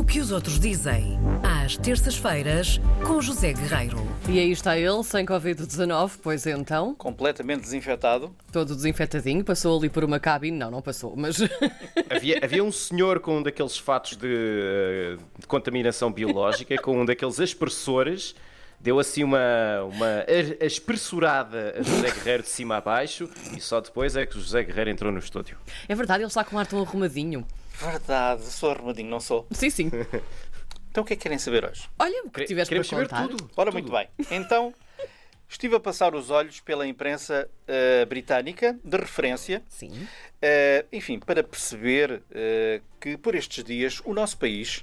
O que os outros dizem, às terças-feiras, com José Guerreiro. E aí está ele, sem Covid-19, pois então, completamente desinfetado. todo desinfetadinho, passou ali por uma cabine, não, não passou, mas Havia, havia um senhor com um daqueles fatos de, eh, de contaminação biológica, com um daqueles aspersores, deu assim uma, uma a- aspersurada a José Guerreiro de cima a baixo e só depois é que o José Guerreiro entrou no estúdio. é verdade, ele está com um ar tão arrumadinho. Verdade, sou arrumadinho, não sou. Sim, sim. Então o que é que querem saber hoje? Olha, o que tiveste para Queremos saber contar. tudo. Ora, tudo. muito bem. Então, estive a passar os olhos pela imprensa eh, britânica, de referência, Sim. eh, enfim, para perceber eh, que por estes dias o nosso país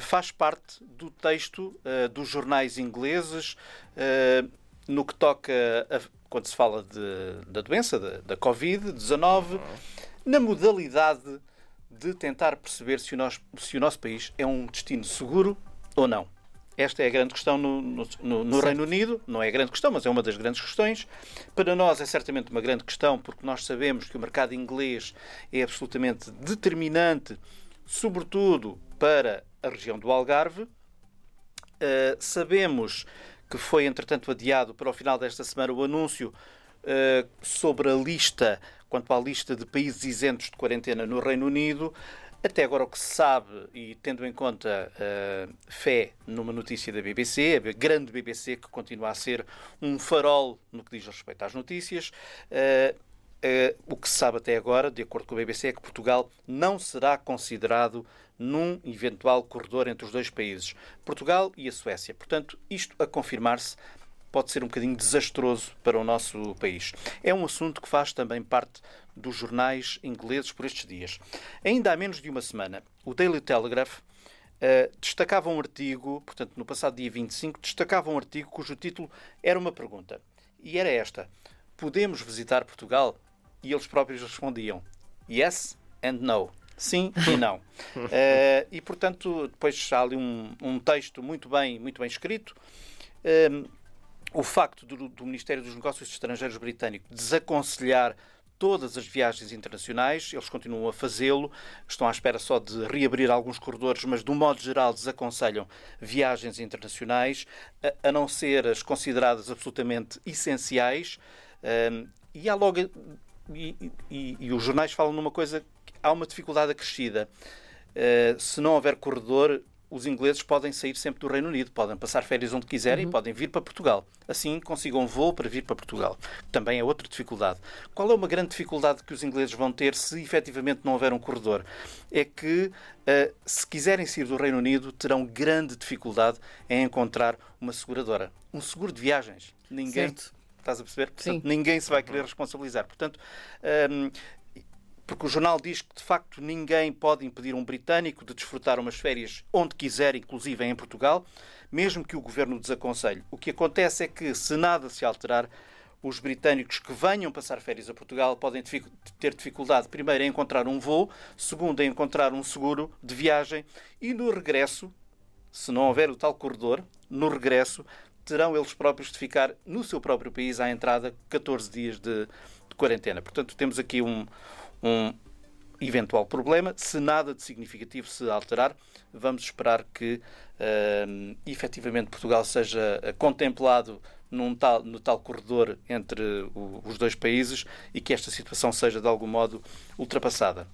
faz parte do texto eh, dos jornais ingleses eh, no que toca, a, quando se fala de- da doença, da, da Covid-19, na modalidade de tentar perceber se o, nosso, se o nosso país é um destino seguro ou não. Esta é a grande questão no, no- no- no Reino Unido. Não é a grande questão, mas é uma das grandes questões. Para nós é certamente uma grande questão, porque nós sabemos que o mercado inglês é absolutamente determinante, sobretudo para a região do Algarve. Uh, sabemos que foi, entretanto, adiado para o final desta semana o anúncio uh, sobre a lista, quanto à lista de países isentos de quarentena no Reino Unido. Até agora, o que se sabe, e tendo em conta uh, fé numa notícia da BBC, a grande BBC, que continua a ser um farol no que diz respeito às notícias, uh, eh, o que se sabe até agora, de acordo com a BBC, é que Portugal não será considerado num eventual corredor entre os dois países, Portugal e a Suécia. Portanto, isto a confirmar-se pode ser um bocadinho desastroso para o nosso país. É um assunto que faz também parte dos jornais ingleses por estes dias. Ainda há menos de uma semana, o Daily Telegraph Uh, destacava um artigo, portanto, no passado dia 25, destacava um artigo cujo título era uma pergunta. E era esta: Podemos visitar Portugal? E eles próprios respondiam: Yes and no. Sim e não. Uh, e, portanto, depois há ali um, um texto muito bem, muito bem escrito. Um, o facto do, do Ministério dos Negócios Estrangeiros britânico desaconselhar todas as viagens internacionais, eles continuam a fazê-lo, estão à espera só de reabrir alguns corredores, mas de um modo geral desaconselham viagens internacionais, a, a não ser as consideradas absolutamente essenciais. Um, e há logo. E, e, e, os jornais falam numa coisa que há uma dificuldade acrescida. Uh, se não houver corredor, os ingleses podem sair sempre do Reino Unido, podem passar férias onde quiserem Uhum. e podem vir para Portugal. Assim consigam um voo para vir para Portugal. Também é outra dificuldade. Qual é uma grande dificuldade que os ingleses vão ter se efetivamente não houver um corredor? É que, uh, se quiserem sair do Reino Unido, terão grande dificuldade em encontrar uma seguradora. Um seguro de viagens. Ninguém. Certo. Estás a perceber? Sim. Portanto, ninguém se vai querer responsabilizar. Portanto, um, porque o jornal diz que de facto ninguém pode impedir um britânico de desfrutar umas férias onde quiser, inclusive em Portugal, mesmo que o governo desaconselhe. O que acontece é que, se nada se alterar, os britânicos que venham passar férias a Portugal podem ter dificuldade, primeiro, em encontrar um voo, segundo, em encontrar um seguro de viagem e no regresso, se não houver o tal corredor, no regresso, terão eles próprios de ficar no seu próprio país à entrada 14 dias de, de quarentena. Portanto, temos aqui um, um eventual problema. Se nada de significativo se alterar, vamos esperar que uh, efetivamente Portugal seja uh, contemplado num tal, no tal corredor entre o, os dois países e que esta situação seja de algum modo ultrapassada.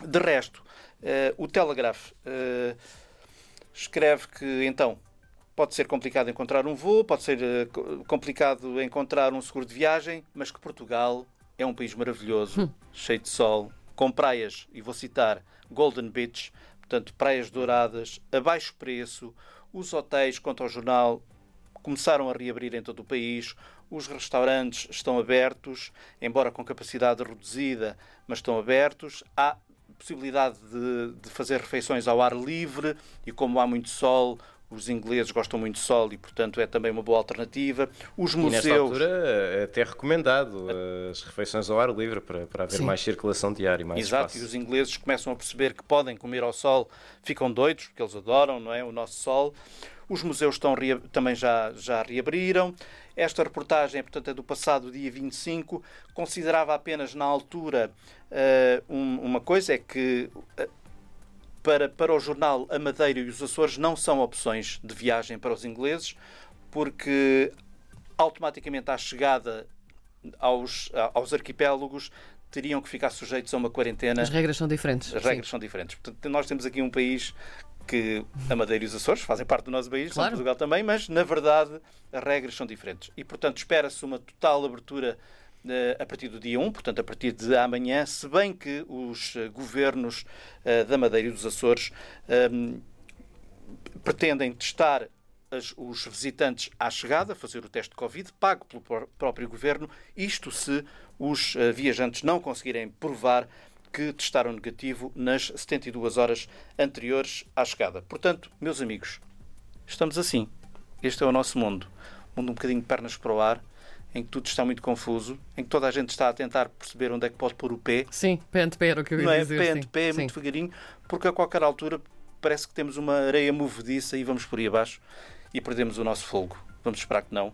De resto, uh, o Telegraph uh, escreve que então pode ser complicado encontrar um voo, pode ser uh, complicado encontrar um seguro de viagem, mas que Portugal é um país maravilhoso, Hum. cheio de sol, com praias, e vou citar Golden Beach, portanto, praias douradas, a baixo preço, os hotéis, quanto ao jornal, começaram a reabrir em todo o país, os restaurantes estão abertos, embora com capacidade reduzida, mas estão abertos. Há possibilidade de, de fazer refeições ao ar livre e, como há muito sol, os ingleses gostam muito de sol e, portanto, é também uma boa alternativa. Os E museus. nesta altura é até recomendado as refeições ao ar livre para, para haver Sim. mais circulação diária e mais Exato, espaço. e os ingleses começam a perceber que podem comer ao sol, ficam doidos, porque eles adoram não é, o nosso sol. Os museus estão também já, já reabriram. Esta reportagem, portanto, é do passado dia 25. Considerava apenas na altura eh, um- uma coisa, é que eh, para, para o jornal A Madeira e os Açores não são opções de viagem para os ingleses, porque automaticamente à chegada aos, aos arquipélagos teriam que ficar sujeitos a uma quarentena. As regras são diferentes. As regras sim. são diferentes. Portanto, nós temos aqui um país que a Madeira e os Açores fazem parte do nosso país, claro. Portugal também, mas na verdade as regras são diferentes. E portanto espera-se uma total abertura a partir do dia 1, portanto a partir de amanhã, se bem que os uh, governos uh, da Madeira e dos Açores um, pretendem testar os visitantes à chegada, fazer o teste de Covid, pago pelo próprio governo, isto se os viajantes não conseguirem provar que testaram negativo nas 72 horas anteriores à chegada. Portanto, meus amigos, estamos assim. Este é o nosso mundo. Mundo um bocadinho de pernas para o ar, em que tudo está muito confuso, em que toda a gente está a tentar perceber onde é que pode pôr o pé. Sim, pé ante pé era o que eu ia Não é? dizer. Pé ante pé, muito devagarinho, porque a qualquer altura parece que temos uma areia movediça e vamos por aí abaixo e perdemos o nosso fogo. Vamos esperar que não.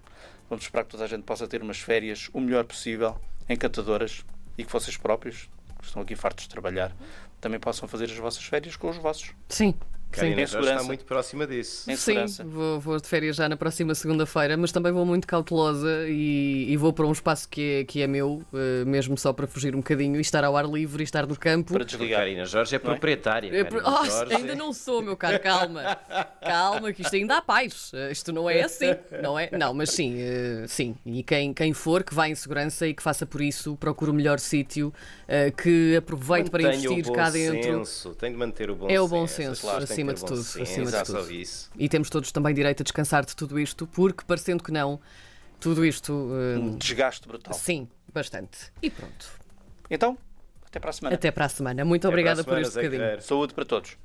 Vamos esperar que toda a gente possa ter umas férias o melhor possível, encantadoras, e que vocês próprios estão aqui fartos de trabalhar, também possam fazer as vossas férias com os vossos. Sim. Karina já está muito próxima disso. Sim, vou, vou, de férias já na próxima segunda-feira, mas também vou muito cautelosa e, e, vou para um espaço que é, que é meu, uh, mesmo só para fugir um bocadinho e estar ao ar livre e estar no campo. Para desligar. Karina Jorge é proprietária. É, oh, Jorge... Ainda não sou, meu caro, calma. calma, que isto ainda há paz. Uh, isto não é assim, não é? Não, mas sim, uh, sim. E quem, quem for, que vá em segurança e que faça por isso, procure o melhor sítio, que aproveite Mantenha para investir cá dentro. Senso. Tem de manter o bom é senso. o bom senso, acima de tudo. Sim, acima de tudo. Isso. E temos todos também direito a descansar de tudo isto, porque, parecendo que não, tudo isto. Uh... Um desgaste brutal. Sim, bastante. E pronto. Então, até para a semana. Até para a semana. Muito até obrigada semana, por este bocadinho. Saúde para todos.